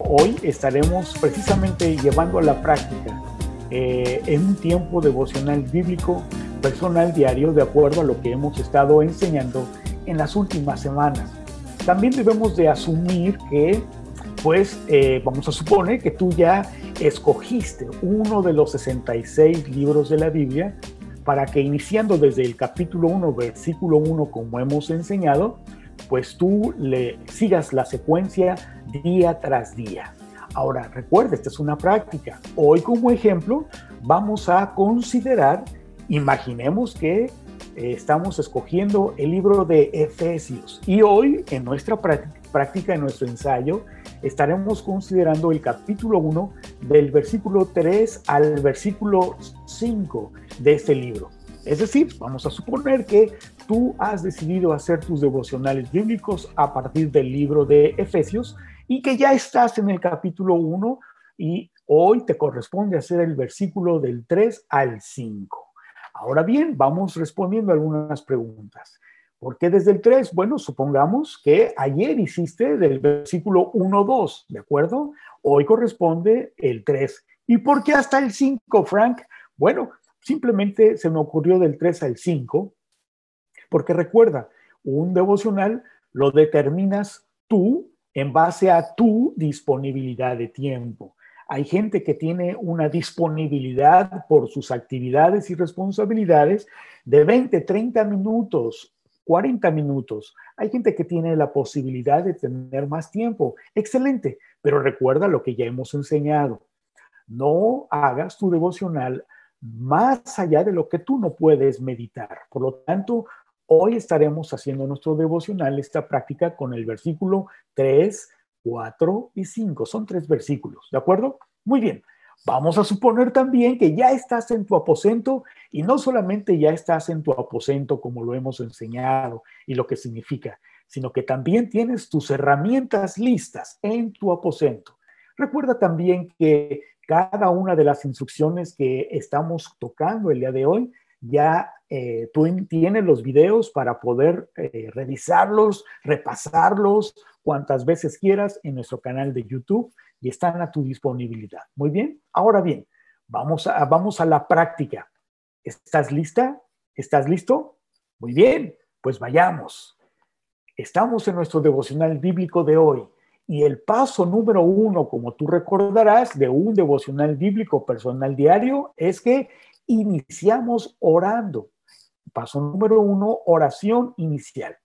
hoy estaremos precisamente llevando a la práctica eh, en un tiempo devocional bíblico personal diario de acuerdo a lo que hemos estado enseñando en las últimas semanas. También debemos de asumir que, pues, eh, vamos a suponer que tú ya escogiste uno de los 66 libros de la Biblia para que iniciando desde el capítulo 1, versículo 1, como hemos enseñado, pues tú le sigas la secuencia día tras día. Ahora, recuerda, esta es una práctica. Hoy como ejemplo vamos a considerar, imaginemos que eh, estamos escogiendo el libro de Efesios y hoy en nuestra práctica, en nuestro ensayo, estaremos considerando el capítulo 1 del versículo 3 al versículo 5 de este libro. Es decir, vamos a suponer que tú has decidido hacer tus devocionales bíblicos a partir del libro de Efesios y que ya estás en el capítulo 1 y hoy te corresponde hacer el versículo del 3 al 5. Ahora bien, vamos respondiendo algunas preguntas. ¿Por qué desde el 3? Bueno, supongamos que ayer hiciste del versículo 1, 2, ¿de acuerdo? Hoy corresponde el 3. ¿Y por qué hasta el 5, Frank? Bueno, simplemente se me ocurrió del 3 al 5, porque recuerda, un devocional lo determinas tú en base a tu disponibilidad de tiempo. Hay gente que tiene una disponibilidad por sus actividades y responsabilidades de 20, 30 minutos, 40 minutos. Hay gente que tiene la posibilidad de tener más tiempo. Excelente, pero recuerda lo que ya hemos enseñado. No hagas tu devocional más allá de lo que tú no puedes meditar. Por lo tanto, Hoy estaremos haciendo nuestro devocional, esta práctica con el versículo 3, 4 y 5. Son tres versículos, ¿de acuerdo? Muy bien. Vamos a suponer también que ya estás en tu aposento y no solamente ya estás en tu aposento como lo hemos enseñado y lo que significa, sino que también tienes tus herramientas listas en tu aposento. Recuerda también que cada una de las instrucciones que estamos tocando el día de hoy ya eh, tú tienes los videos para poder eh, revisarlos, repasarlos cuantas veces quieras en nuestro canal de YouTube y están a tu disponibilidad. Muy bien, ahora bien, vamos a, vamos a la práctica. ¿Estás lista? ¿Estás listo? Muy bien, pues vayamos. Estamos en nuestro devocional bíblico de hoy. Y el paso número uno, como tú recordarás, de un devocional bíblico personal diario es que iniciamos orando. Paso número uno, oración inicial.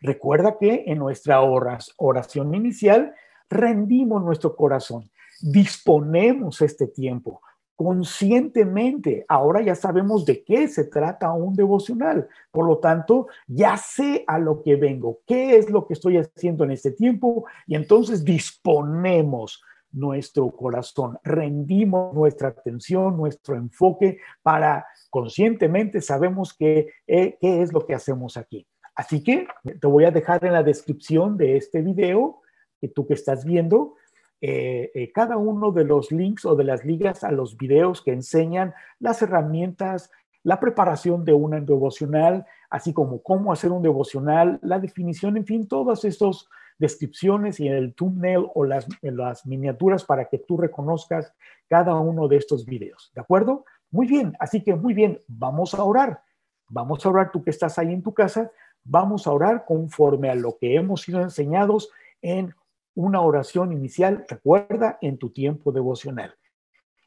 Recuerda que en nuestra oración inicial rendimos nuestro corazón, disponemos este tiempo conscientemente. Ahora ya sabemos de qué se trata un devocional. Por lo tanto, ya sé a lo que vengo, qué es lo que estoy haciendo en este tiempo y entonces disponemos nuestro corazón, rendimos nuestra atención, nuestro enfoque para conscientemente sabemos qué, eh, qué es lo que hacemos aquí. Así que te voy a dejar en la descripción de este video que tú que estás viendo eh, eh, cada uno de los links o de las ligas a los videos que enseñan las herramientas, la preparación de un devocional, así como cómo hacer un devocional, la definición, en fin, todos estos descripciones y el thumbnail o las, las miniaturas para que tú reconozcas cada uno de estos videos. ¿De acuerdo? Muy bien, así que muy bien, vamos a orar. Vamos a orar tú que estás ahí en tu casa, vamos a orar conforme a lo que hemos sido enseñados en una oración inicial, recuerda, en tu tiempo devocional,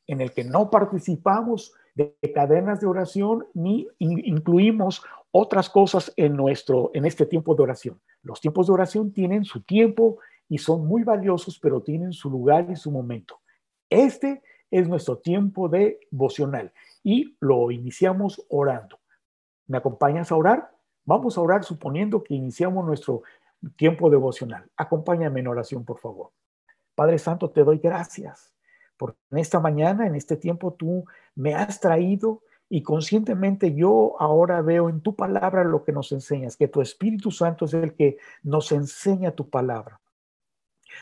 en el que no participamos de cadenas de oración ni incluimos otras cosas en nuestro en este tiempo de oración. Los tiempos de oración tienen su tiempo y son muy valiosos, pero tienen su lugar y su momento. Este es nuestro tiempo de devocional y lo iniciamos orando. ¿Me acompañas a orar? Vamos a orar suponiendo que iniciamos nuestro tiempo devocional. Acompáñame en oración, por favor. Padre Santo, te doy gracias porque en esta mañana, en este tiempo, tú me has traído y conscientemente yo ahora veo en tu palabra lo que nos enseñas, que tu Espíritu Santo es el que nos enseña tu palabra.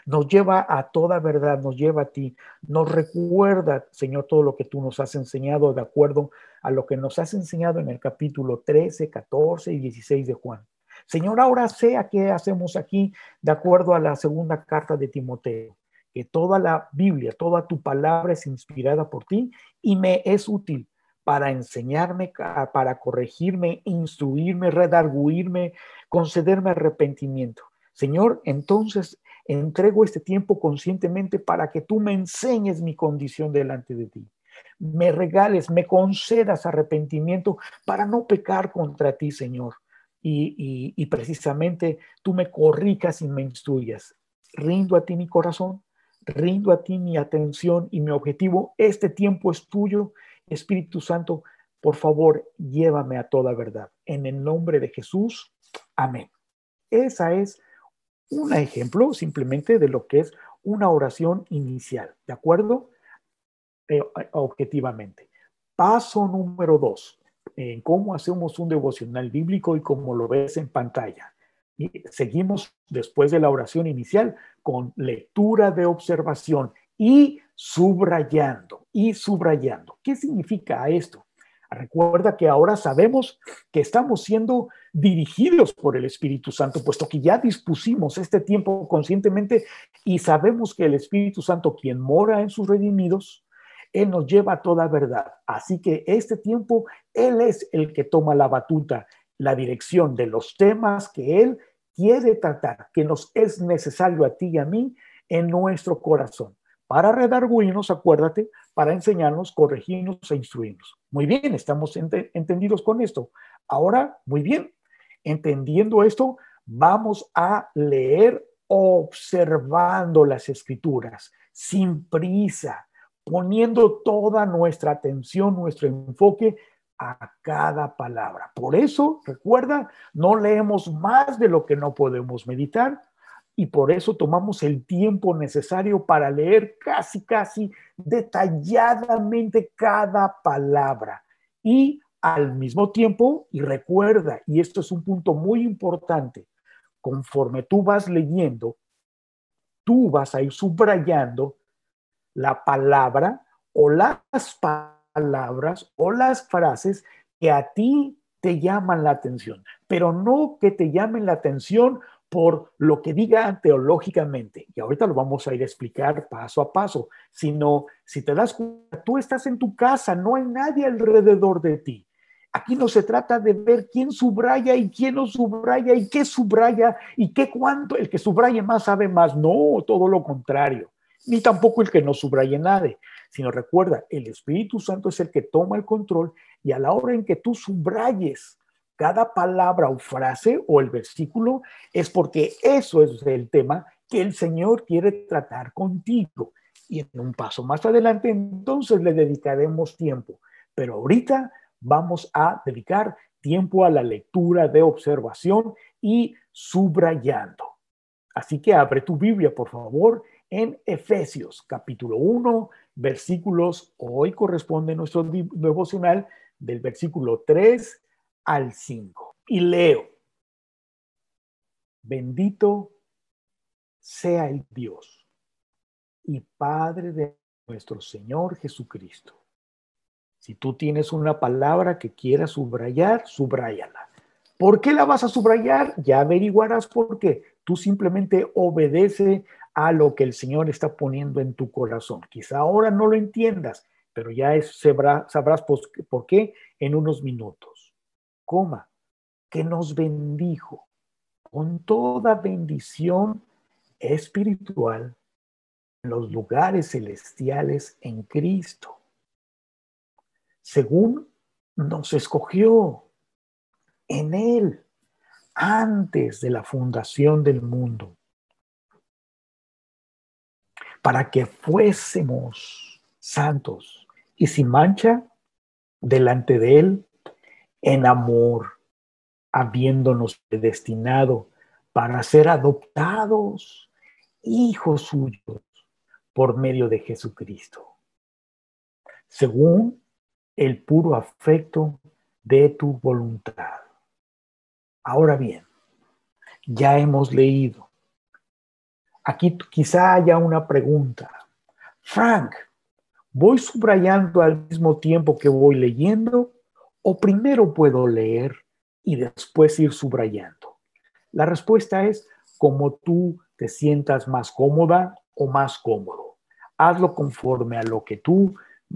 Nos lleva a toda verdad, nos lleva a ti, nos recuerda, Señor, todo lo que tú nos has enseñado de acuerdo a lo que nos has enseñado en el capítulo 13, 14 y 16 de Juan. Señor, ahora sé a qué hacemos aquí de acuerdo a la segunda carta de Timoteo que toda la Biblia, toda tu palabra es inspirada por ti y me es útil para enseñarme, para corregirme, instruirme, redarguirme, concederme arrepentimiento. Señor, entonces entrego este tiempo conscientemente para que tú me enseñes mi condición delante de ti. Me regales, me concedas arrepentimiento para no pecar contra ti, Señor. Y, y precisamente tú me corrijas y me instruyas. Rindo a ti mi corazón, rindo a ti mi atención y mi objetivo. Este tiempo es tuyo. Espíritu Santo, por favor, llévame a toda verdad. En el nombre de Jesús. Amén. Esa es un ejemplo simplemente de lo que es una oración inicial, ¿de acuerdo? Eh, objetivamente. Paso número dos, en cómo hacemos un devocional bíblico y cómo lo ves en pantalla. Y seguimos después de la oración inicial con lectura de observación y subrayando, y subrayando. ¿Qué significa esto? Recuerda que ahora sabemos que estamos siendo dirigidos por el Espíritu Santo, puesto que ya dispusimos este tiempo conscientemente y sabemos que el Espíritu Santo, quien mora en sus redimidos, Él nos lleva a toda verdad. Así que este tiempo, Él es el que toma la batuta, la dirección de los temas que Él quiere tratar, que nos es necesario a ti y a mí en nuestro corazón para redarguirnos, acuérdate, para enseñarnos, corregirnos e instruirnos. Muy bien, estamos entendidos con esto. Ahora, muy bien, entendiendo esto, vamos a leer observando las escrituras, sin prisa, poniendo toda nuestra atención, nuestro enfoque a cada palabra. Por eso, recuerda, no leemos más de lo que no podemos meditar, y por eso tomamos el tiempo necesario para leer casi, casi detalladamente cada palabra. Y al mismo tiempo, y recuerda, y esto es un punto muy importante, conforme tú vas leyendo, tú vas a ir subrayando la palabra o las palabras o las frases que a ti te llaman la atención, pero no que te llamen la atención por lo que diga teológicamente, y ahorita lo vamos a ir a explicar paso a paso, sino si te das cuenta, tú estás en tu casa, no hay nadie alrededor de ti. Aquí no se trata de ver quién subraya y quién no subraya y qué subraya y qué cuánto, el que subraye más sabe más, no, todo lo contrario, ni tampoco el que no subraye nada, sino recuerda, el Espíritu Santo es el que toma el control y a la hora en que tú subrayes, cada palabra o frase o el versículo es porque eso es el tema que el Señor quiere tratar contigo. Y en un paso más adelante, entonces le dedicaremos tiempo. Pero ahorita vamos a dedicar tiempo a la lectura de observación y subrayando. Así que abre tu Biblia, por favor, en Efesios capítulo 1, versículos, hoy corresponde nuestro devocional del versículo 3 al 5. Y leo, bendito sea el Dios y Padre de nuestro Señor Jesucristo. Si tú tienes una palabra que quieras subrayar, subráyala. ¿Por qué la vas a subrayar? Ya averiguarás por qué. Tú simplemente obedece a lo que el Señor está poniendo en tu corazón. Quizá ahora no lo entiendas, pero ya sabrás, sabrás por qué en unos minutos. Coma, que nos bendijo con toda bendición espiritual en los lugares celestiales en Cristo, según nos escogió en Él antes de la fundación del mundo, para que fuésemos santos y sin mancha delante de Él en amor, habiéndonos destinado para ser adoptados hijos suyos por medio de Jesucristo, según el puro afecto de tu voluntad. Ahora bien, ya hemos leído. Aquí quizá haya una pregunta. Frank, ¿voy subrayando al mismo tiempo que voy leyendo o primero puedo leer y después ir subrayando? La respuesta es como tú te sientas más cómoda o más cómodo. Hazlo conforme a lo que tú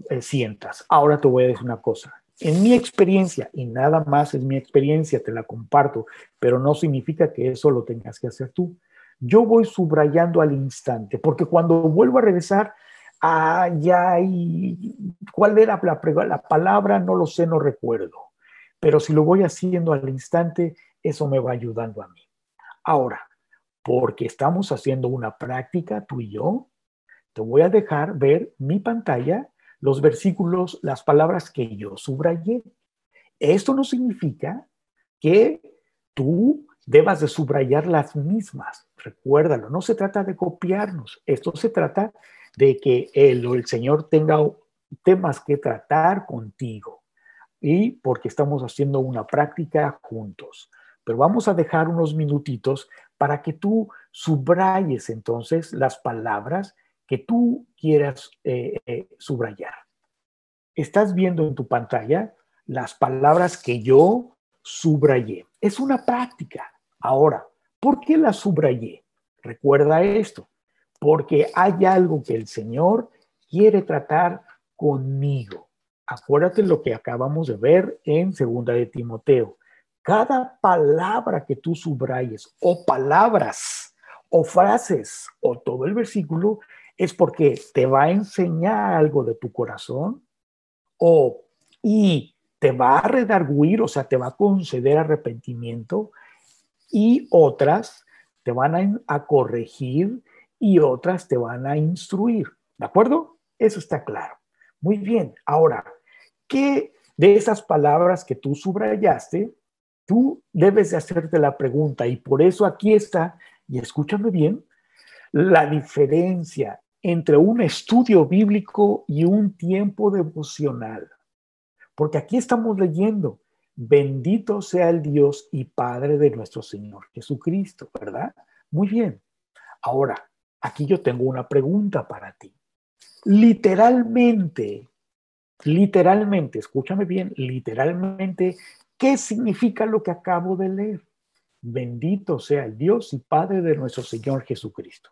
eh, sientas. Ahora te voy a decir una cosa. En mi experiencia, y nada más es mi experiencia, te la comparto, pero no significa que eso lo tengas que hacer tú. Yo voy subrayando al instante, porque cuando vuelvo a regresar, ah, ya, y, ¿cuál era la, la palabra? No lo sé, no recuerdo. Pero si lo voy haciendo al instante, eso me va ayudando a mí. Ahora, porque estamos haciendo una práctica, tú y yo, te voy a dejar ver mi pantalla, los versículos, las palabras que yo subrayé. Esto no significa que tú debas de subrayar las mismas. Recuérdalo, no se trata de copiarnos. Esto se trata de que el, el Señor tenga temas que tratar contigo y porque estamos haciendo una práctica juntos. Pero vamos a dejar unos minutitos para que tú subrayes entonces las palabras que tú quieras eh, eh, subrayar. Estás viendo en tu pantalla las palabras que yo subrayé. Es una práctica. Ahora, ¿por qué las subrayé? Recuerda esto, porque hay algo que el Señor quiere tratar conmigo. Acuérdate lo que acabamos de ver en Segunda de Timoteo. Cada palabra que tú subrayes o palabras o frases o todo el versículo es porque te va a enseñar algo de tu corazón o y te va a redarguir, o sea, te va a conceder arrepentimiento y otras te van a, corregir y otras te van a instruir. ¿De acuerdo? Eso está claro. Muy bien. Ahora, ¿qué de esas palabras que tú subrayaste Tú debes de hacerte la pregunta y por eso aquí está, y escúchame bien, la diferencia entre un estudio bíblico y un tiempo devocional. Porque aquí estamos leyendo, bendito sea el Dios y Padre de nuestro Señor Jesucristo, ¿verdad? Muy bien. Ahora, aquí yo tengo una pregunta para ti. Literalmente, literalmente, escúchame bien, literalmente ¿Qué significa lo que acabo de leer? Bendito sea el Dios y Padre de nuestro Señor Jesucristo.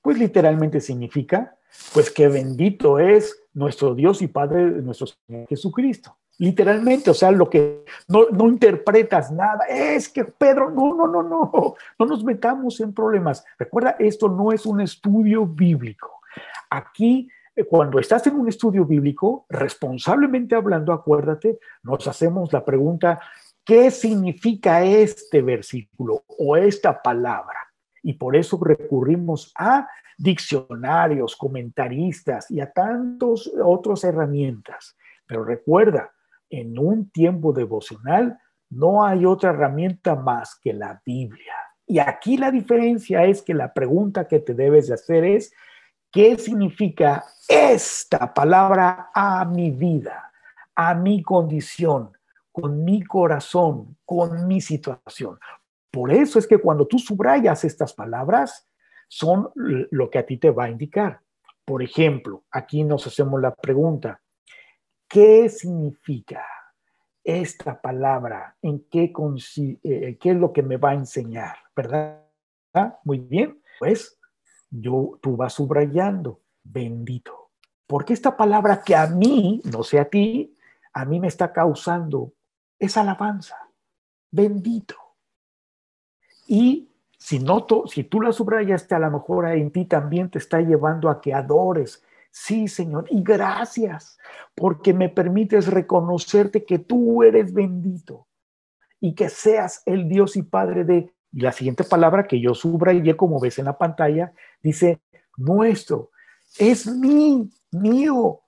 Pues literalmente significa, pues que bendito es nuestro Dios y Padre de nuestro Señor Jesucristo. Literalmente, o sea, lo que no, no interpretas nada, es que Pedro, no, no, no, no, no nos metamos en problemas. Recuerda, esto no es un estudio bíblico. Aquí eh, cuando estás en un estudio bíblico, responsablemente hablando, acuérdate, nos hacemos la pregunta, ¿qué significa este versículo o esta palabra? Y por eso recurrimos a diccionarios, comentaristas y a tantas otras herramientas. Pero recuerda, en un tiempo devocional no hay otra herramienta más que la Biblia. Y aquí la diferencia es que la pregunta que te debes de hacer es, ¿Qué significa esta palabra a mi vida, a mi condición, con mi corazón, con mi situación? Por eso es que cuando tú subrayas estas palabras, son lo que a ti te va a indicar. Por ejemplo, aquí nos hacemos la pregunta, ¿qué significa esta palabra? ¿En qué, eh, qué es lo que me va a enseñar? ¿Verdad? Muy bien, pues yo, tú vas subrayando, bendito. Porque esta palabra que a mí, no sé a ti, a mí me está causando esa alabanza, bendito. Y si, no si tú la subrayaste, a lo mejor en ti también te está llevando a que adores. Sí, Señor, y gracias porque me permites reconocerte que tú eres bendito y que seas el Dios y Padre de y la siguiente palabra que yo subrayé, como ves en la pantalla, dice nuestro. Es mi, mío.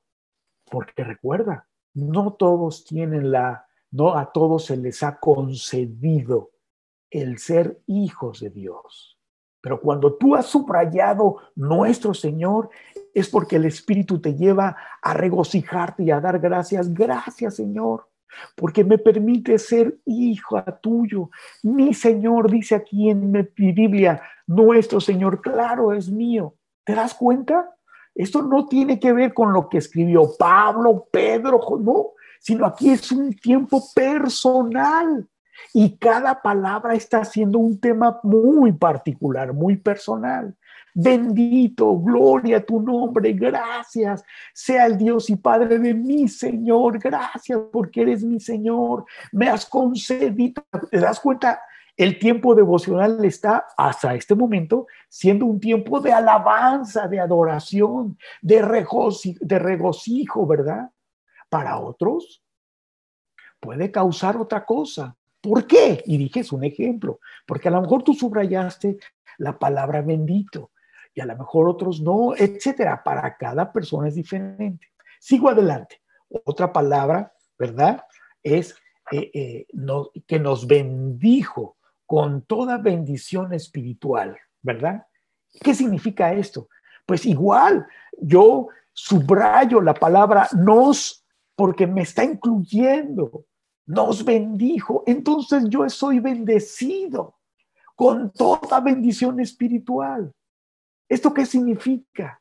Porque recuerda, no todos tienen la, no a todos se les ha concedido el ser hijos de Dios. Pero cuando tú has subrayado nuestro Señor, es porque el Espíritu te lleva a regocijarte y a dar gracias. Gracias, Señor porque me permite ser hijo tuyo. Mi Señor dice aquí en mi Biblia, nuestro Señor, claro, es mío. ¿Te das cuenta? Esto no tiene que ver con lo que escribió Pablo, Pedro, no, sino aquí es un tiempo personal. Y cada palabra está siendo un tema muy particular, muy personal. Bendito, gloria a tu nombre, gracias. Sea el Dios y Padre de mi Señor, gracias porque eres mi Señor. Me has concedido, ¿te das cuenta? El tiempo devocional está hasta este momento siendo un tiempo de alabanza, de adoración, de regocijo, de regocijo ¿verdad? Para otros puede causar otra cosa. ¿Por qué? Y dije, es un ejemplo, porque a lo mejor tú subrayaste la palabra bendito y a lo mejor otros no, etcétera. Para cada persona es diferente. Sigo adelante. Otra palabra, ¿verdad? Es eh, eh, que nos bendijo con toda bendición espiritual, ¿verdad? ¿Qué significa esto? Pues igual, yo subrayo la palabra nos porque me está incluyendo, nos bendijo, entonces yo soy bendecido con toda bendición espiritual. ¿Esto qué significa?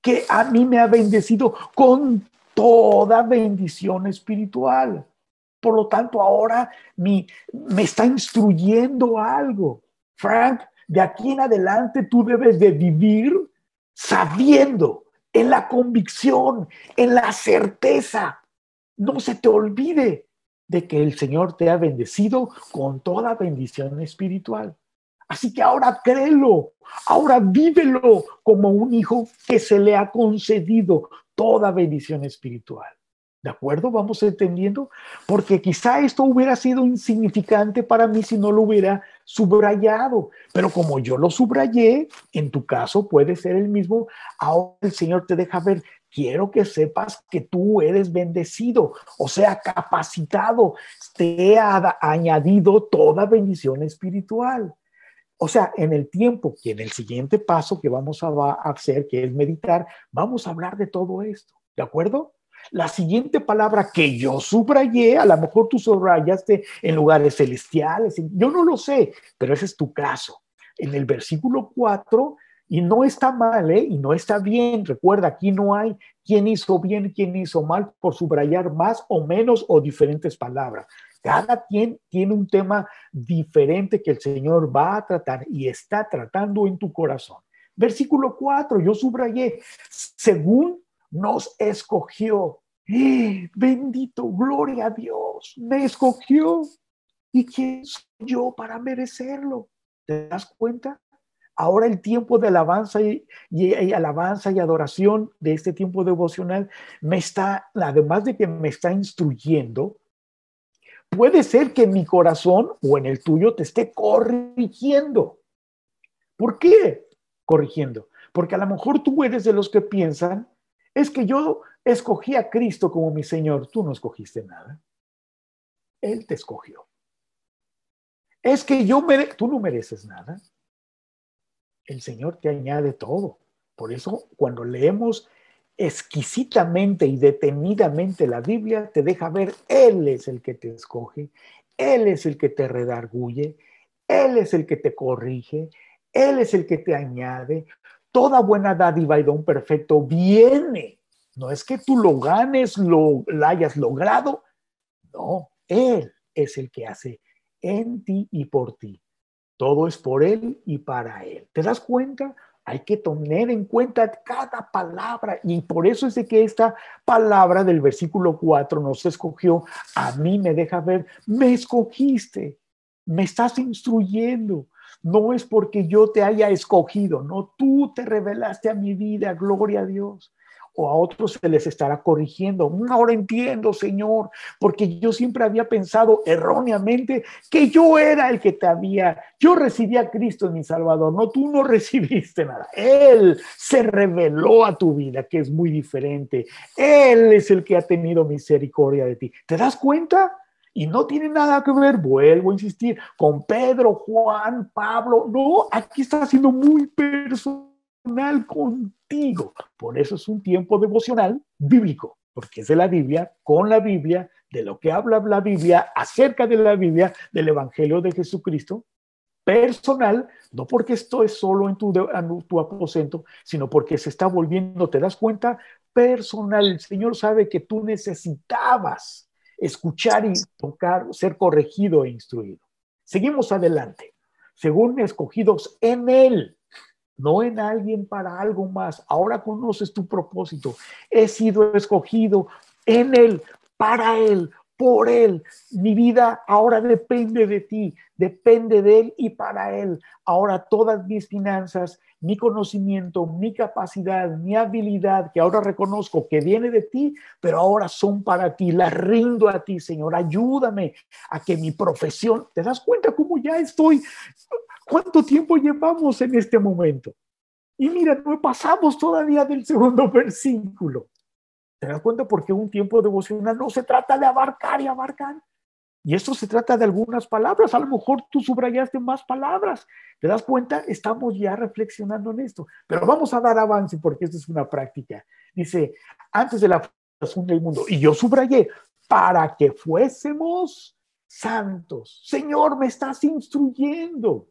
Que a mí me ha bendecido con toda bendición espiritual. Por lo tanto, ahora me está instruyendo algo. Frank, de aquí en adelante tú debes de vivir sabiendo, en la convicción, en la certeza. No se te olvide de que el Señor te ha bendecido con toda bendición espiritual. Así que ahora créelo, ahora vívelo como un hijo que se le ha concedido toda bendición espiritual. ¿De acuerdo? Vamos entendiendo. Porque quizá esto hubiera sido insignificante para mí si no lo hubiera subrayado. Pero como yo lo subrayé, en tu caso puede ser el mismo. Ahora el Señor te deja ver, quiero que sepas que tú eres bendecido, o sea, capacitado, te ha añadido toda bendición espiritual. O sea, en el tiempo y en el siguiente paso que vamos a hacer, que es meditar, vamos a hablar de todo esto. ¿De acuerdo? La siguiente palabra que yo subrayé, a lo mejor tú subrayaste en lugares celestiales, yo no lo sé, pero ese es tu caso. En el versículo 4, y no está mal, ¿eh? y no está bien, recuerda, aquí no hay quién hizo bien, quién hizo mal, por subrayar más o menos o diferentes palabras. Cada quien tiene un tema diferente que el Señor va a tratar y está tratando en tu corazón. Versículo 4, yo subrayé, según nos escogió. ¡Eh! bendito, gloria a Dios, me escogió. ¿Y quién soy yo para merecerlo? ¿Te das cuenta? Ahora el tiempo de alabanza y, alabanza y adoración de este tiempo devocional me está, además de que me está instruyendo, puede ser que mi corazón o en el tuyo te esté corrigiendo. ¿Por qué corrigiendo? Porque a lo mejor tú eres de los que piensan es que yo escogí a Cristo como mi Señor. Tú no escogiste nada. Él te escogió. Es que yo mere tú no mereces nada. El Señor te añade todo. Por eso cuando leemos exquisitamente y detenidamente la Biblia, te deja ver, Él es el que te escoge, Él es el que te redarguye, Él es el que te corrige, Él es el que te añade toda buena dádiva y don perfecto viene. No es que tú lo ganes, lo, hayas logrado. No, Él es el que hace en ti y por ti. Todo es por Él y para Él. ¿Te das cuenta? Hay que tener en cuenta cada palabra y por eso es de que esta palabra del versículo 4 nos escogió. A mí me deja ver, me escogiste, me estás instruyendo, no es porque yo te haya escogido, no, tú te revelaste a mi vida, gloria a Dios. O a otros se les estará corrigiendo. Ahora entiendo, Señor, porque yo siempre había pensado erróneamente que yo era el que te había, yo recibí a Cristo en mi Salvador, no, tú no recibiste nada. Él se reveló a tu vida, que es muy diferente. Él es el que ha tenido misericordia de ti. ¿Te das cuenta? Y no tiene nada que ver, vuelvo a insistir, con Pedro, Juan, Pablo. No, aquí está siendo muy personal contigo. Por eso es un tiempo devocional bíblico, porque es de la Biblia, con la Biblia, de lo que habla la Biblia, acerca de la Biblia, del Evangelio de Jesucristo, personal, no porque esto solo en tu, en tu aposento, sino porque se está volviendo, ¿te das cuenta? Personal. El Señor sabe que tú necesitabas escuchar y tocar, ser corregido e instruido. Seguimos adelante. Según escogidos en Él. No en alguien para algo más. Ahora conoces tu propósito. He sido escogido en Él, para Él, por Él. Mi vida ahora depende de ti, depende de Él y para Él. Ahora todas mis finanzas, mi conocimiento, mi capacidad, mi habilidad, que ahora reconozco que viene de ti, pero ahora son para ti. Las rindo a ti, Señor. Ayúdame a que mi profesión, ¿te das cuenta cómo ya estoy? ¿Cuánto tiempo llevamos en este momento? Y mira, no pasamos todavía del segundo versículo. ¿Te das cuenta? Porque un tiempo devocional no se trata de abarcar y abarcar. Y esto se trata de algunas palabras. A lo mejor tú subrayaste más palabras. ¿Te das cuenta? Estamos ya reflexionando en esto. Pero vamos a dar avance porque esto es una práctica. Dice, antes de la fundación del mundo. Y yo subrayé, para que fuésemos santos. Señor, me estás instruyendo.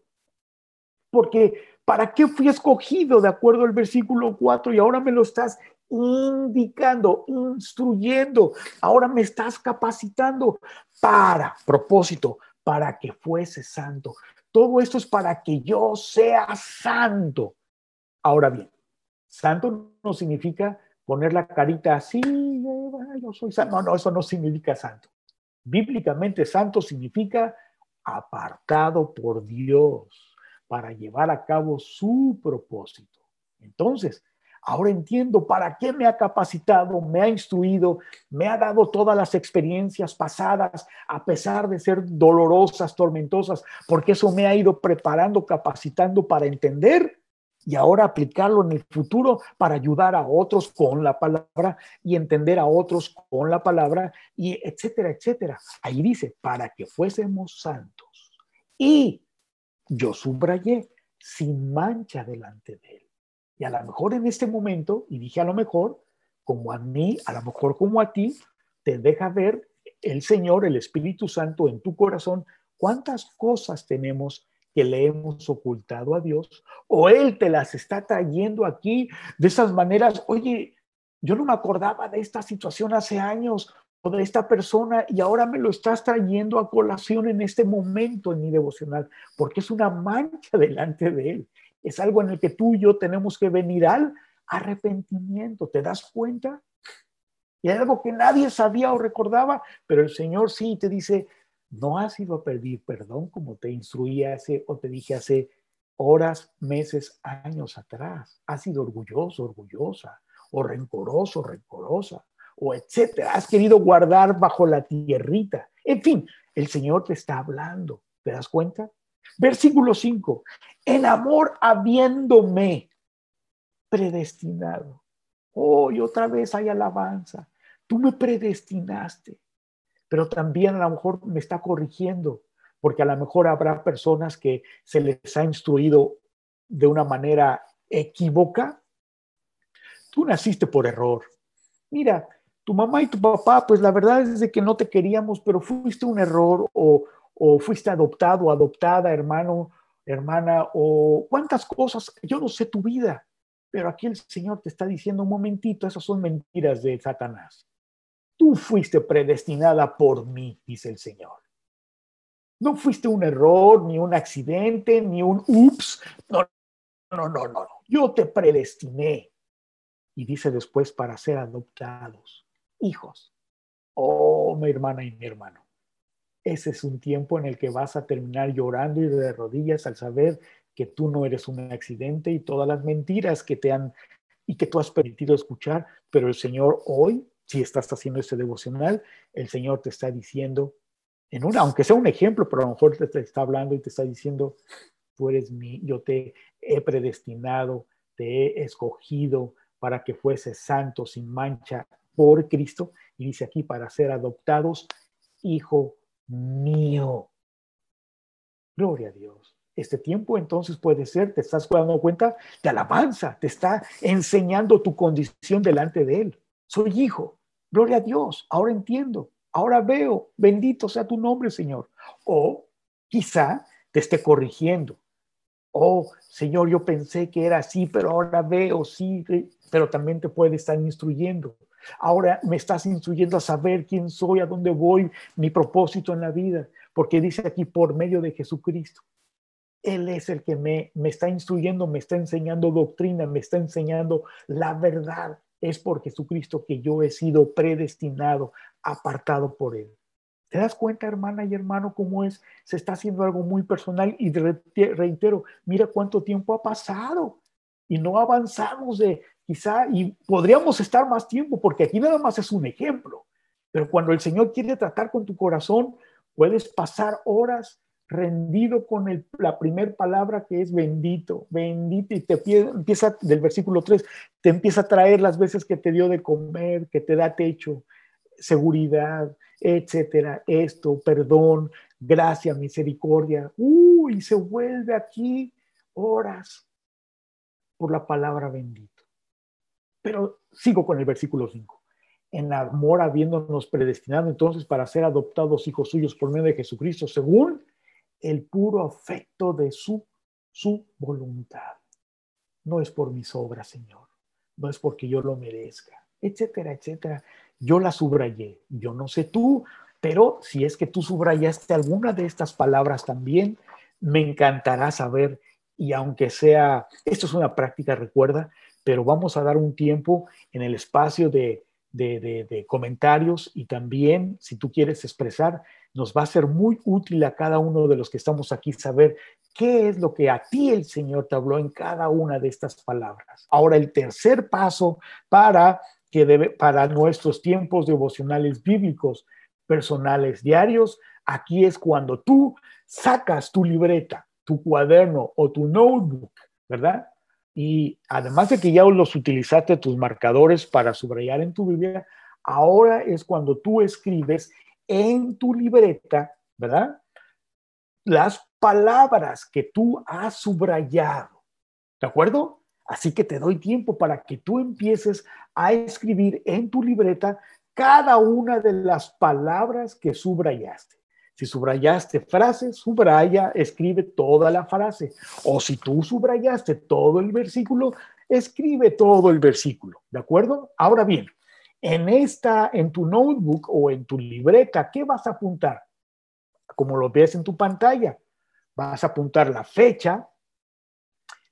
Porque ¿para qué fui escogido de acuerdo al versículo 4 y ahora me lo estás indicando, instruyendo. Ahora me estás capacitando para propósito, para que fuese santo. Todo esto es para que yo sea santo. Ahora bien, santo no significa poner la carita así, yo soy santo. No, no, eso no significa santo. Bíblicamente santo significa apartado por Dios para llevar a cabo su propósito. Entonces, Ahora entiendo para qué me ha capacitado, me ha instruido, me ha dado todas las experiencias pasadas, a pesar de ser dolorosas, tormentosas, porque eso me ha ido preparando, capacitando para entender y ahora aplicarlo en el futuro para ayudar a otros con la palabra y entender a otros con la palabra y etcétera, etcétera. Ahí dice, para que fuésemos santos. Y yo subrayé, sin mancha delante de él. Y a lo mejor en este momento, y dije a lo mejor, como a mí, a lo mejor como a ti, te deja ver el Señor, el Espíritu Santo en tu corazón, cuántas cosas tenemos que le hemos ocultado a Dios, o Él te las está trayendo aquí de esas maneras, oye, yo no me acordaba de esta situación hace años o de esta persona y ahora me lo estás trayendo a colación en este momento en mi devocional, porque es una mancha delante de Él es algo en el que tú y yo tenemos que venir al arrepentimiento. ¿Te das cuenta? Y algo que nadie sabía o recordaba, pero el Señor sí te dice, no has ido a pedir perdón como te instruí hace o te dije hace horas, meses, años atrás. Has sido orgulloso, orgullosa, o rencoroso, rencorosa, o etcétera. Has querido guardar bajo la tierrita. En fin, el Señor te está hablando. ¿Te das cuenta? Versículo 5. En amor habiéndome predestinado. Hoy otra vez hay alabanza. Tú me predestinaste, pero también a lo mejor me está corrigiendo, porque a lo mejor habrá personas que se les ha instruido de una manera equívoca. Tú naciste por error. Mira, tu mamá y tu papá, pues la verdad es de que no te queríamos, pero fuiste un error o, o fuiste adoptado, adoptada, hermano, hermana, o cuántas cosas, yo no sé tu vida, pero aquí el Señor te está diciendo un momentito, esas son mentiras de Satanás. Tú fuiste predestinada por mí, dice el Señor. No fuiste un error, ni un accidente, ni un ups. No, no, no, no, no. Yo te predestiné. Y dice después para ser adoptados, hijos. Oh, mi hermana y mi hermano ese es un tiempo en el que vas a terminar llorando y de rodillas al saber que tú no eres un accidente y todas las mentiras que te han y que tú has permitido escuchar, pero el Señor hoy, si estás haciendo este devocional, el Señor te está diciendo, en una, aunque sea un ejemplo, pero a lo mejor te, está hablando y te está diciendo, tú eres mi, yo te he predestinado, te he escogido para que fueses santo sin mancha por Cristo, y dice aquí, para ser adoptados hijo mío. Gloria a Dios. Este tiempo entonces puede ser, te estás dando cuenta, de alabanza, te está enseñando tu condición delante de Él. Soy hijo. Gloria a Dios. Ahora entiendo. Ahora veo. Bendito sea tu nombre, Señor. O quizá te esté corrigiendo. Oh, Señor, yo pensé que era así, pero ahora veo, sí, pero también te puede estar instruyendo. Ahora me estás instruyendo a saber quién soy, a dónde voy, mi propósito en la vida, porque dice aquí por medio de Jesucristo. Él es el que me, me está instruyendo, me está enseñando doctrina, me está enseñando la verdad. Es por Jesucristo que yo he sido predestinado, apartado por Él. ¿Te das cuenta, hermana y hermano, cómo es? Se está haciendo algo muy personal y reitero, mira cuánto tiempo ha pasado y no avanzamos de quizá, y podríamos estar más tiempo, porque aquí nada más es un ejemplo, pero cuando el Señor quiere tratar con tu corazón, puedes pasar horas rendido con la primera palabra que es bendito, bendito, y te empieza del versículo 3, te empieza a traer las veces que te dio de comer, que te da techo, seguridad, etcétera, esto, perdón, gracia, misericordia, uy, se vuelve aquí horas por la palabra bendito. Pero sigo con el versículo 5. En amor habiéndonos predestinado entonces para ser adoptados hijos suyos por medio de Jesucristo, según el puro afecto de su, su voluntad. No es por mis obras, Señor. No es porque yo lo merezca, etcétera, etcétera. Yo la subrayé. Yo no sé tú, pero si es que tú subrayaste alguna de estas palabras también, me encantará saber. Y aunque sea, esto es una práctica, recuerda, pero vamos a dar un tiempo en el espacio de, comentarios y también, si tú quieres expresar, nos va a ser muy útil a cada uno de los que estamos aquí saber qué es lo que a ti el Señor te habló en cada una de estas palabras. Ahora, el tercer paso para que debe, para nuestros tiempos devocionales bíblicos personales diarios, aquí es cuando tú sacas tu libreta, tu cuaderno o tu notebook, ¿verdad? Y además de que ya los utilizaste tus marcadores para subrayar en tu Biblia, ahora es cuando tú escribes en tu libreta, ¿verdad? Las palabras que tú has subrayado, ¿de acuerdo? Así que te doy tiempo para que tú empieces a escribir en tu libreta cada una de las palabras que subrayaste. Si subrayaste frases, subraya, escribe toda la frase. O si tú subrayaste todo el versículo, escribe todo el versículo. ¿De acuerdo? Ahora bien, en esta, en tu notebook o en tu libreta, ¿qué vas a apuntar? Como lo ves en tu pantalla, vas a apuntar la fecha,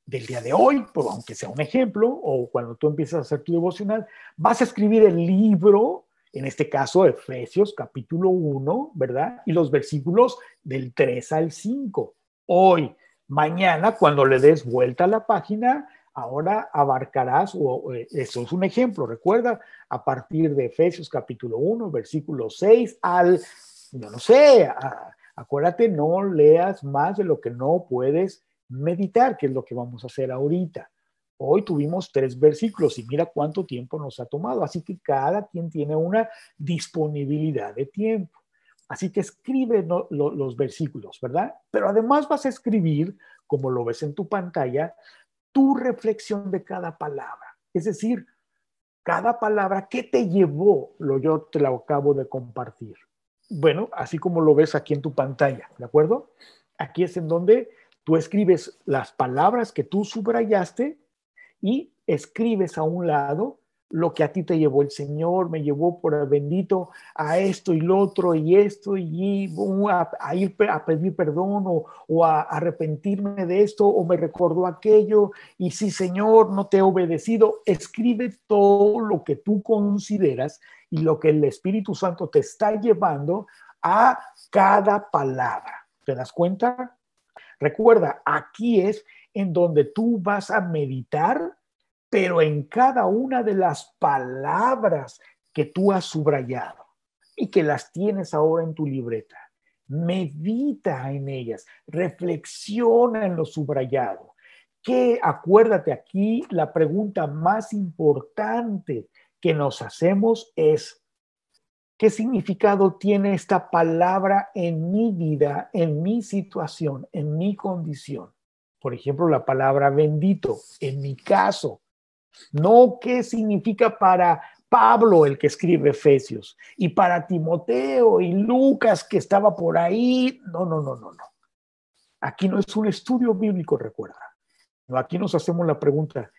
del día de hoy, aunque sea un ejemplo, o cuando tú empiezas a hacer tu devocional, vas a escribir el libro, en este caso Efesios capítulo 1, ¿verdad? Y los versículos del 3 al 5. Hoy, mañana, cuando le des vuelta a la página, ahora abarcarás, o eso es un ejemplo, recuerda, a partir de Efesios capítulo 1, versículo 6 al, yo no sé, acuérdate, no leas más de lo que no puedes meditar, que es lo que vamos a hacer ahorita. Hoy tuvimos tres versículos y mira cuánto tiempo nos ha tomado. Así que cada quien tiene una disponibilidad de tiempo. Así que escribe los versículos, ¿verdad? Pero además vas a escribir, como lo ves en tu pantalla, tu reflexión de cada palabra. Es decir, cada palabra, ¿qué te llevó? Lo yo te lo acabo de compartir. Bueno, así como lo ves aquí en tu pantalla, ¿de acuerdo? Aquí es en donde Tú escribes las palabras que tú subrayaste y escribes a un lado lo que a ti te llevó el Señor, me llevó por el bendito a esto y lo otro y esto y a, ir a pedir perdón o, a, arrepentirme de esto o me recordó aquello y si Señor no te he obedecido, escribe todo lo que tú consideras y lo que el Espíritu Santo te está llevando a cada palabra. ¿Te das cuenta? Recuerda, aquí es en donde tú vas a meditar, pero en cada una de las palabras que tú has subrayado y que las tienes ahora en tu libreta. Medita en ellas, reflexiona en lo subrayado. Que acuérdate aquí, la pregunta más importante que nos hacemos es, ¿Qué significado tiene esta palabra en mi vida, en mi situación, en mi condición? Por ejemplo, la palabra bendito, en mi caso. No qué significa para Pablo, el que escribe Efesios, y para Timoteo y Lucas, que estaba por ahí. No, no, no, no, no. Aquí no es un estudio bíblico, recuerda. Aquí nos hacemos la pregunta,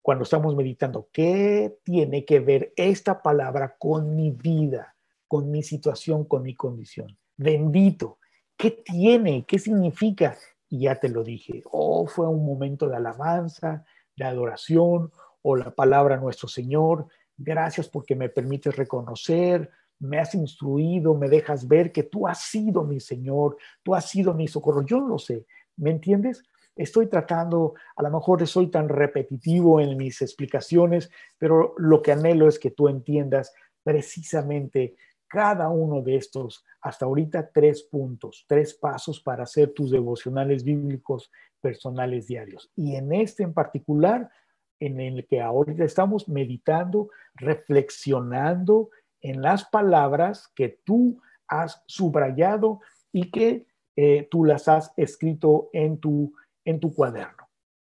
cuando estamos meditando, ¿qué tiene que ver esta palabra con mi vida, con mi situación, con mi condición? Bendito, ¿qué tiene? ¿Qué significa? Y ya te lo dije, oh, fue un momento de alabanza, de adoración, o la palabra nuestro Señor, gracias porque me permites reconocer, me has instruido, me dejas ver que tú has sido mi Señor, tú has sido mi socorro. Yo lo sé, ¿me entiendes? Estoy tratando, a lo mejor soy tan repetitivo en mis explicaciones, pero lo que anhelo es que tú entiendas precisamente cada uno de estos, hasta ahorita tres puntos, tres pasos para hacer tus devocionales bíblicos personales diarios. Y en este en particular, en el que ahorita estamos meditando, reflexionando en las palabras que tú has subrayado y que eh, tú las has escrito en tu, en tu cuaderno.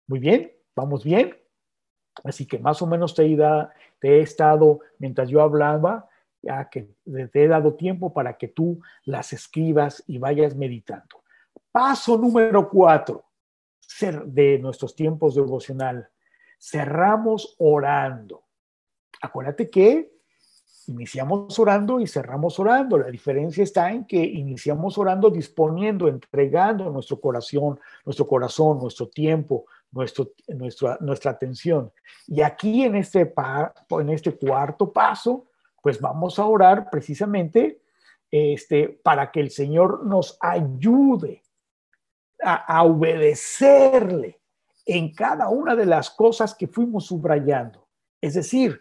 Muy bien, vamos bien. Así que más o menos te te he estado, mientras yo hablaba, ya que te he dado tiempo para que tú las escribas y vayas meditando. Paso número cuatro de nuestros tiempos devocional. Cerramos orando. Acuérdate que iniciamos orando y cerramos orando. La diferencia está en que iniciamos orando disponiendo, entregando nuestro corazón, nuestro corazón, nuestro tiempo, nuestro, nuestra, nuestra atención. Y aquí en este, en este cuarto paso, pues vamos a orar precisamente este, para que el Señor nos ayude a, obedecerle en cada una de las cosas que fuimos subrayando. Es decir,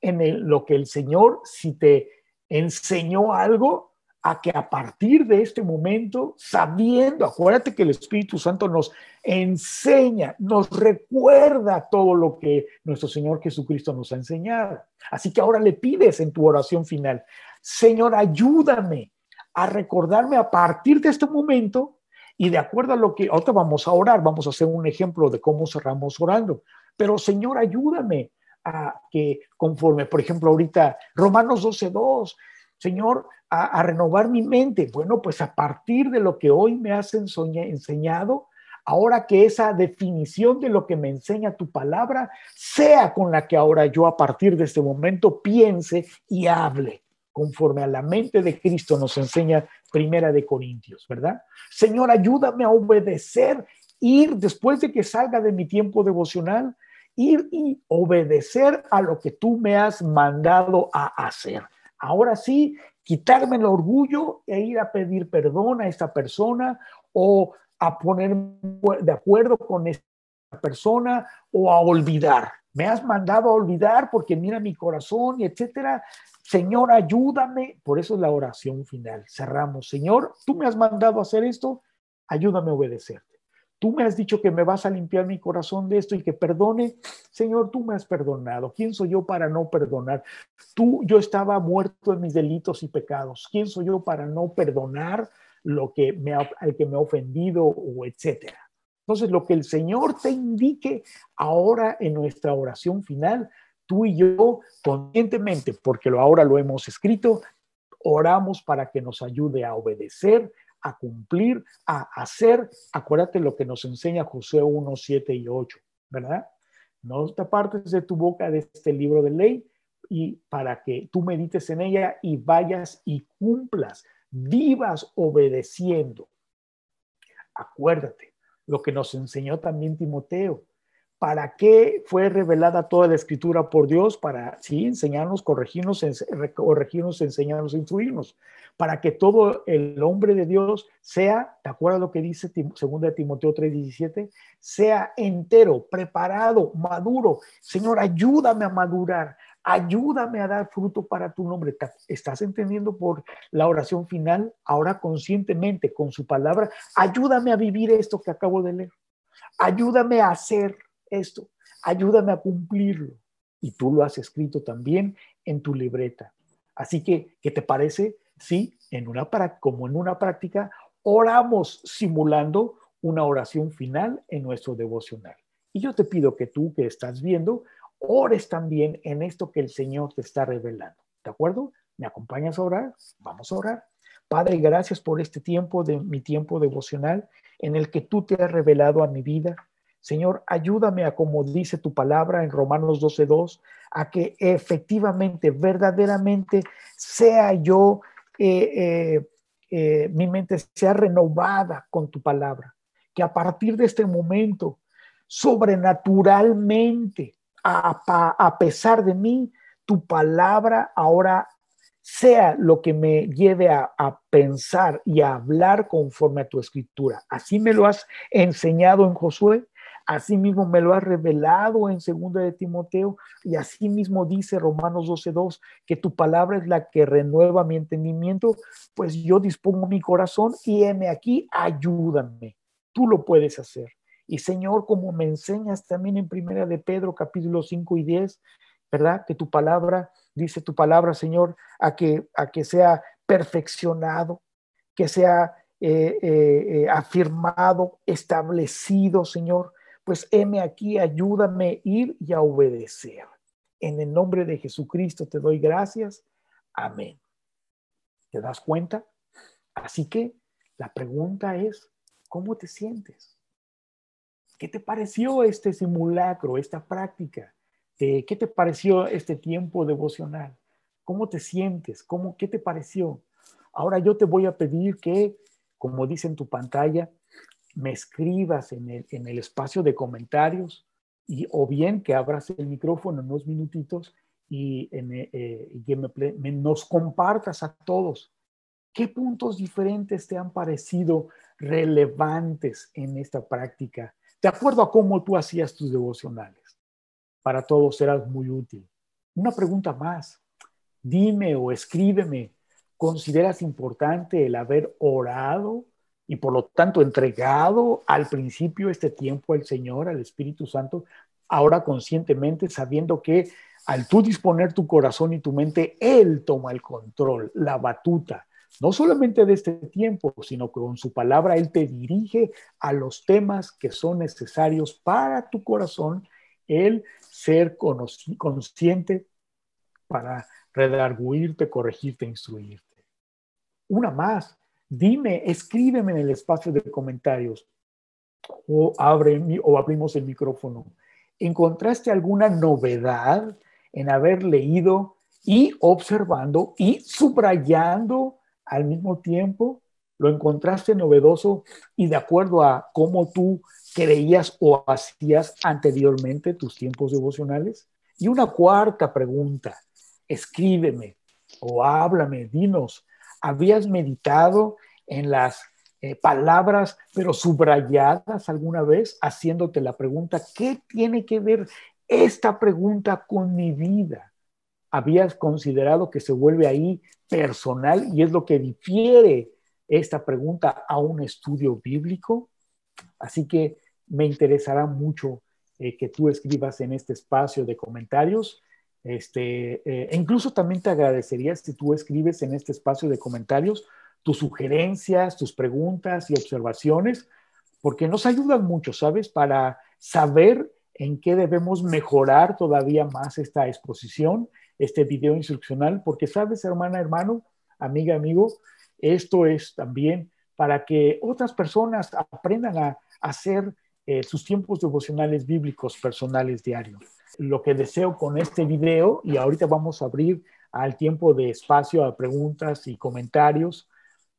en lo que el Señor, si te enseñó algo, a que a partir de este momento, sabiendo, acuérdate que el Espíritu Santo nos enseña, nos recuerda todo lo que nuestro Señor Jesucristo nos ha enseñado. Así que ahora le pides en tu oración final, Señor, ayúdame a recordarme a partir de este momento y de acuerdo a lo que, ahora vamos a orar, vamos a hacer un ejemplo de cómo cerramos orando, pero Señor, ayúdame a que conforme, por ejemplo, ahorita Romanos 12.2, Señor, a, renovar mi mente. Bueno, pues a partir de lo que hoy me has enseñado, ahora que esa definición de lo que me enseña tu palabra sea con la que ahora yo a partir de este momento piense y hable conforme a la mente de Cristo nos enseña Primera de Corintios, ¿verdad? Señor, ayúdame a obedecer, ir después de que salga de mi tiempo devocional, ir y obedecer a lo que tú me has mandado a hacer. Ahora sí, quitarme el orgullo e ir a pedir perdón a esta persona o a ponerme de acuerdo con esta persona o a olvidar. Me has mandado a olvidar porque mira mi corazón y etcétera. Señor, ayúdame. Por eso es la oración final. Cerramos. Señor, tú me has mandado a hacer esto. Ayúdame a obedecer. Tú me has dicho que me vas a limpiar mi corazón de esto y que perdone. Señor, tú me has perdonado. ¿Quién soy yo para no perdonar? Tú, yo estaba muerto en mis delitos y pecados. ¿Quién soy yo para no perdonar lo que me al que me ha ofendido o etcétera? Entonces, lo que el Señor te indique ahora en nuestra oración final, tú y yo conscientemente, porque ahora lo hemos escrito, oramos para que nos ayude a obedecer, a cumplir, a hacer. Acuérdate lo que nos enseña José 1, 7 y 8, ¿verdad? No te apartes de tu boca de este libro de ley y para que tú medites en ella y vayas y cumplas, vivas obedeciendo. Acuérdate lo que nos enseñó también Timoteo. ¿Para qué fue revelada toda la escritura por Dios? Para, sí, enseñarnos, corregirnos, corregirnos, enseñarnos, instruirnos para que todo el hombre de Dios sea, ¿te acuerdas lo que dice 2 de Timoteo 3:17? Sea entero, preparado, maduro. Señor, ayúdame a madurar, ayúdame a dar fruto para tu nombre. ¿Estás entendiendo por la oración final? Ahora conscientemente, con su palabra, ayúdame a vivir esto que acabo de leer. Ayúdame a hacer esto. Ayúdame a cumplirlo. Y tú lo has escrito también en tu libreta. Así que, ¿qué te parece ¿sí? En una, como en una práctica, oramos simulando una oración final en nuestro devocional. Y yo te pido que tú que estás viendo, ores también en esto que el Señor te está revelando. ¿De acuerdo? ¿Me acompañas a orar? Vamos a orar. Padre, gracias por este tiempo de mi tiempo devocional en el que tú te has revelado a mi vida. Señor, ayúdame a, como dice tu palabra en Romanos 12.2, a que efectivamente, verdaderamente sea yo eh, eh, mi mente sea renovada con tu palabra, que a partir de este momento, sobrenaturalmente, a, pesar de mí, tu palabra ahora sea lo que me lleve a, pensar y a hablar conforme a tu escritura. Así me lo has enseñado en Josué, así mismo me lo has revelado en segunda de Timoteo y así mismo dice Romanos 12:2 que tu palabra es la que renueva mi entendimiento, pues yo dispongo mi corazón y heme aquí, ayúdame. Tú lo puedes hacer. Y Señor, como me enseñas también en Primera de Pedro, capítulo 5 y 10, ¿verdad? Que tu palabra, dice tu palabra, Señor, a que, a que sea perfeccionado, que sea eh, eh, eh, afirmado, establecido, Señor. Pues heme aquí, ayúdame a ir y a obedecer. En el nombre de Jesucristo te doy gracias. Amén. ¿Te das cuenta? Así que la pregunta es, ¿cómo te sientes? ¿Qué te pareció este simulacro, esta práctica? ¿Qué te pareció este tiempo devocional? ¿Cómo te sientes? ¿Cómo, ¿Qué te pareció? Ahora yo te voy a pedir que, como dice en tu pantalla, me escribas en el, en el espacio de comentarios y, o bien que abras el micrófono unos minutitos y, en, eh, me, nos compartas a todos qué puntos diferentes te han parecido relevantes en esta práctica de acuerdo a cómo tú hacías tus devocionales. Para todos serás muy útil. Una pregunta más. Dime o escríbeme, ¿consideras importante el haber orado y por lo tanto entregado al principio este tiempo al Señor, al Espíritu Santo, ahora conscientemente sabiendo que al tú disponer tu corazón y tu mente, Él toma el control, la batuta, no solamente de este tiempo, sino que con su palabra Él te dirige a los temas que son necesarios para tu corazón, el ser consciente para redarguirte, corregirte, instruirte. Una más, dime, escríbeme en el espacio de comentarios o, abre, o abrimos el micrófono. ¿Encontraste alguna novedad en haber leído y observando y subrayando al mismo tiempo lo encontraste novedoso y de acuerdo a cómo tú creías o hacías anteriormente tus tiempos devocionales? Y una cuarta pregunta, escríbeme o háblame, dinos, ¿habías meditado en las eh, palabras, pero subrayadas alguna vez, haciéndote la pregunta, ¿qué tiene que ver esta pregunta con mi vida? habías considerado que se vuelve ahí personal y es lo que difiere esta pregunta a un estudio bíblico. Así que me interesará mucho eh, que tú escribas en este espacio de comentarios. Este, eh, e incluso también te agradecería si tú escribes en este espacio de comentarios tus sugerencias, tus preguntas y observaciones, porque nos ayudan mucho, ¿sabes? Para saber en qué debemos mejorar todavía más esta exposición este video instruccional, porque sabes, hermana, hermano, amiga, amigo, esto es también para que otras personas aprendan a, hacer eh, sus tiempos devocionales bíblicos personales diarios. Lo que deseo con este video, y ahorita vamos a abrir al tiempo de espacio a preguntas y comentarios,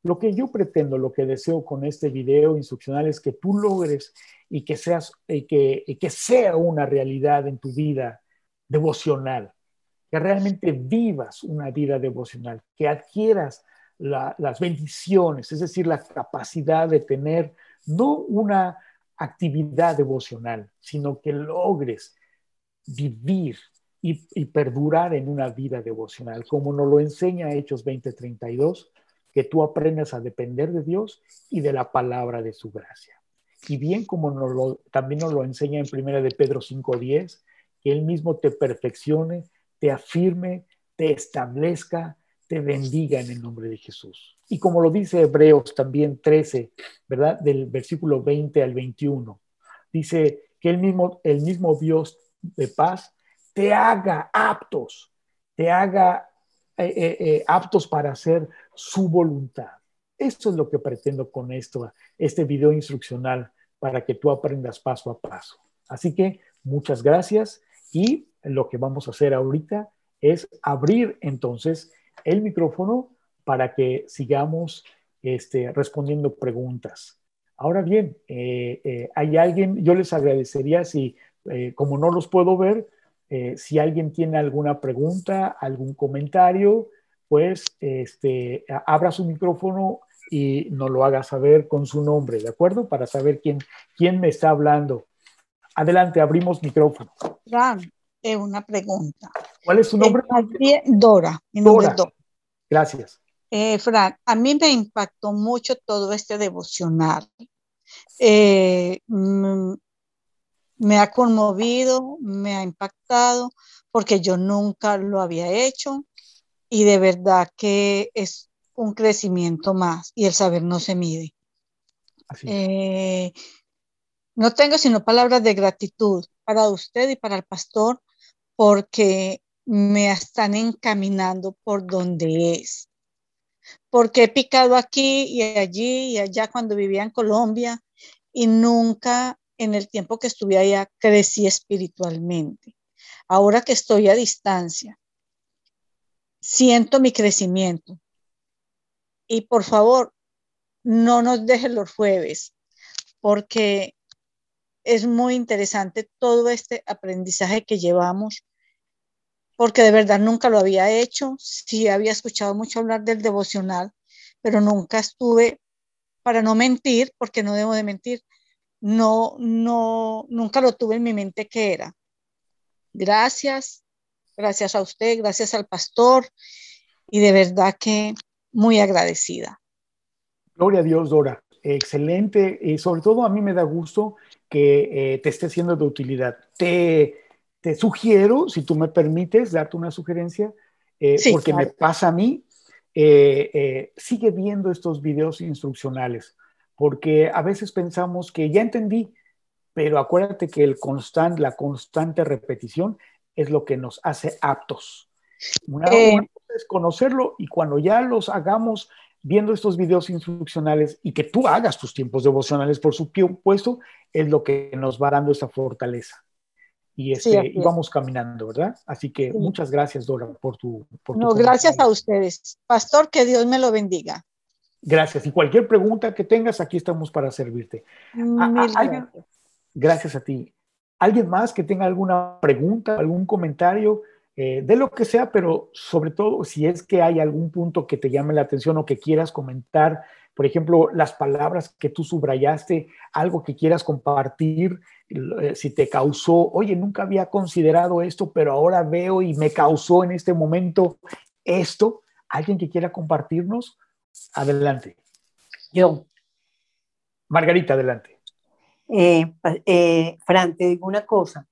lo que yo pretendo, lo que deseo con este video instruccional es que tú logres y que, seas, y que, que sea una realidad en tu vida devocional que realmente vivas una vida devocional, que adquieras las bendiciones, es decir, la capacidad de tener no una actividad devocional, sino que logres vivir y, perdurar en una vida devocional, como nos lo enseña Hechos 20:32, que tú aprendas a depender de Dios y de la palabra de su gracia. Y bien como nos lo, también nos lo enseña en primera de Pedro 5:10, que Él mismo te perfeccione, te afirme, te establezca, te bendiga en el nombre de Jesús. Y como lo dice Hebreos también 13, ¿verdad? Del versículo 20 al 21, dice que el mismo, el mismo Dios de paz te haga aptos, te haga eh, eh, eh, aptos para hacer su voluntad. Esto es lo que pretendo con esto, este video instruccional para que tú aprendas paso a paso. Así que muchas gracias y lo que vamos a hacer ahorita es abrir entonces el micrófono para que sigamos este, respondiendo preguntas. Ahora bien, hay alguien, yo les agradecería si, eh, como no los puedo ver, si alguien tiene alguna pregunta, algún comentario, pues este, abra su micrófono y nos lo haga saber con su nombre, ¿de acuerdo? Para saber quién, quién me está hablando. Adelante, abrimos micrófono. Fran, una pregunta. ¿Cuál es su nombre? Dora. Mi nombre es Dora. Gracias. Eh, Fran, a mí me impactó mucho todo este devocional. Eh, mm, me ha conmovido, me ha impactado, porque yo nunca lo había hecho. Y de verdad que es un crecimiento más y el saber no se mide. Eh, no tengo sino palabras de gratitud para usted y para el pastor porque me están encaminando por donde es. Porque he picado aquí y allí y allá cuando vivía en Colombia y nunca en el tiempo que estuve allá crecí espiritualmente. Ahora que estoy a distancia, siento mi crecimiento. Y por favor, no nos dejen los jueves, porque es muy interesante todo este aprendizaje que llevamos porque de verdad nunca lo había hecho. Sí había escuchado mucho hablar del devocional, pero nunca estuve, para no mentir, porque no debo de mentir, no, no, nunca lo tuve en mi mente que era. Gracias, gracias a usted, gracias al pastor y de verdad que muy agradecida. Gloria a Dios, Dora. Excelente y sobre todo a mí me da gusto que eh, te esté siendo de utilidad. Te, te sugiero, si tú me permites, darte una sugerencia, eh, porque me pasa a mí, eh, eh, sigue viendo estos videos instruccionales, porque a veces pensamos que ya entendí, pero acuérdate que el constant, la constante repetición es lo que nos hace aptos. Una, cosa es conocerlo y cuando ya los hagamos viendo estos videos instruccionales y que tú hagas tus tiempos devocionales, por supuesto, es lo que nos va dando esa fortaleza y, este, vamos caminando, ¿verdad? Así que muchas gracias, Dora, por tu... Por no, gracias a ustedes. Pastor, que Dios me lo bendiga. Gracias. Y cualquier pregunta que tengas, aquí estamos para servirte. gracias. gracias a ti. ¿Alguien más que tenga alguna pregunta, algún comentario? Eh, de lo que sea, pero sobre todo si es que hay algún punto que te llame la atención o que quieras comentar, por ejemplo, las palabras que tú subrayaste, algo que quieras compartir, eh, si te causó, oye, nunca había considerado esto, pero ahora veo y me causó en este momento esto, alguien que quiera compartirnos, adelante. Yo. Margarita, adelante. Eh, eh, Fran, te digo una cosa,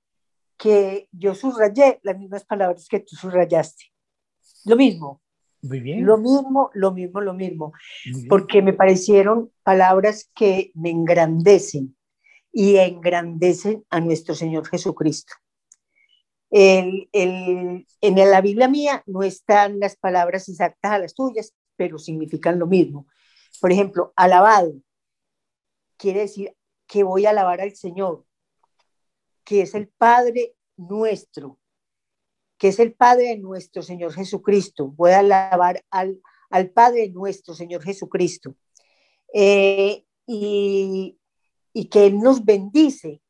que yo subrayé las mismas palabras que tú subrayaste. Lo mismo. Muy bien. Lo mismo, lo mismo, lo mismo. Porque me parecieron palabras que me engrandecen y engrandecen a nuestro Señor Jesucristo. El, en la Biblia mía no están las palabras exactas a las tuyas, pero significan lo mismo. Por ejemplo, alabado quiere decir que voy a alabar al Señor, que es el Padre nuestro, que es el Padre de nuestro Señor Jesucristo. Voy a alabar al, al Padre nuestro Señor Jesucristo. Eh, y, y que Él nos bendice,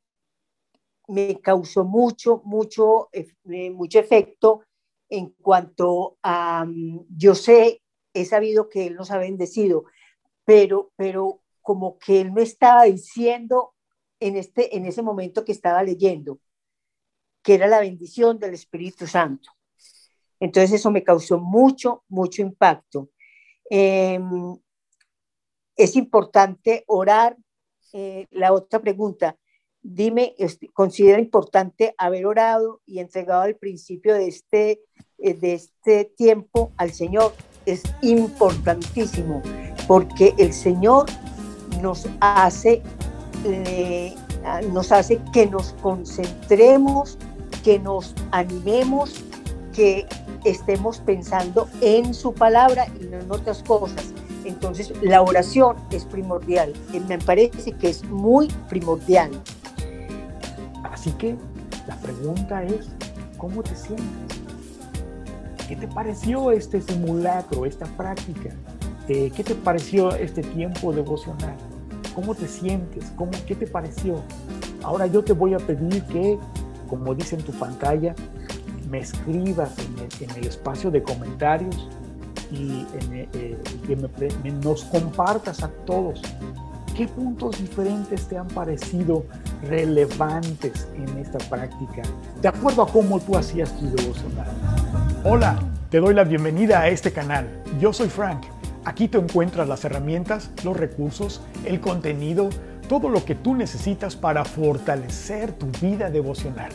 me causó mucho, mucho, eh, mucho efecto en cuanto a, mm, yo sé, he sabido que Él nos ha bendecido, pero, pero como que Él me estaba diciendo en, este, en ese momento que estaba leyendo, que era la bendición del Espíritu Santo. Entonces eso me causó mucho, mucho impacto. Em, es importante orar eh, la otra pregunta, dime, este, ¿considera importante haber orado y entregado al principio de este, eh, de este tiempo al Señor? Es importantísimo porque el Señor nos hace, eh, nos hace que nos concentremos, que nos animemos, que estemos pensando en su palabra y no en otras cosas. Entonces, la oración es primordial. Me parece que es muy primordial. Así que la pregunta es, ¿cómo te sientes? ¿Qué te pareció este simulacro, esta práctica? Eh, ¿Qué te pareció este tiempo devocional? ¿Cómo te sientes? ¿Cómo, ¿Qué te pareció? Ahora yo te voy a pedir que, como dice en tu pantalla, me escribas en el, espacio de comentarios y eh, que nos compartas a todos qué puntos diferentes te han parecido relevantes en esta práctica, de acuerdo a cómo tú hacías tu devocional. Hola, te doy la bienvenida a este canal. Yo soy Frank. Aquí te encuentras las herramientas, los recursos, el contenido, todo lo que tú necesitas para fortalecer tu vida devocional.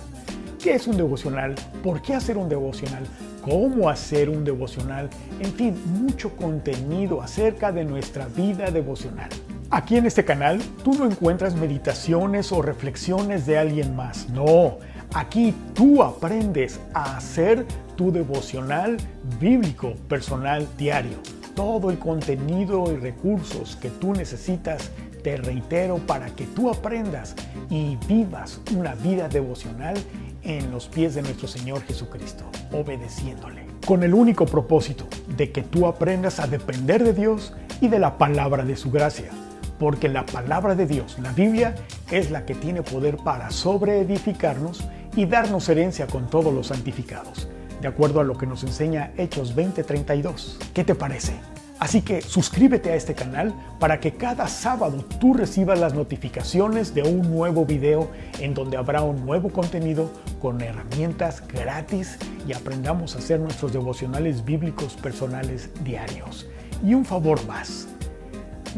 ¿Qué es un devocional? ¿Por qué hacer un devocional? ¿Cómo hacer un devocional? En fin, mucho contenido acerca de nuestra vida devocional. Aquí en este canal tú no encuentras meditaciones o reflexiones de alguien más. No, aquí tú aprendes a hacer tu devocional bíblico personal diario. Todo el contenido y recursos que tú necesitas te reitero para que tú aprendas y vivas una vida devocional en los pies de nuestro Señor Jesucristo, obedeciéndole, con el único propósito de que tú aprendas a depender de Dios y de la palabra de su gracia, porque la palabra de Dios, la Biblia, es la que tiene poder para sobreedificarnos y darnos herencia con todos los santificados, de acuerdo a lo que nos enseña Hechos 20:32. ¿Qué te parece? Así que suscríbete a este canal para que cada sábado tú recibas las notificaciones de un nuevo video en donde habrá un nuevo contenido con herramientas gratis y aprendamos a hacer nuestros devocionales bíblicos personales diarios. Y un favor más.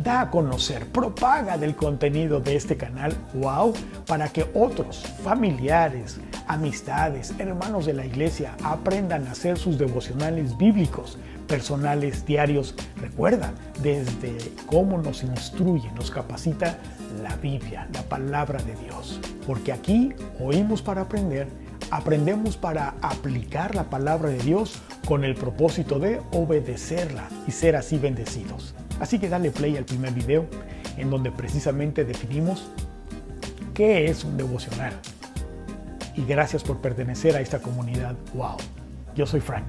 Da a conocer, propaga del contenido de este canal, wow, para que otros familiares, amistades, hermanos de la iglesia aprendan a hacer sus devocionales bíblicos personales diarios. Recuerda, desde cómo nos instruye, nos capacita la Biblia, la palabra de Dios. Porque aquí oímos para aprender, aprendemos para aplicar la palabra de Dios con el propósito de obedecerla y ser así bendecidos. Así que dale play al primer video en donde precisamente definimos qué es un devocional. Y gracias por pertenecer a esta comunidad. ¡Wow! Yo soy Frank.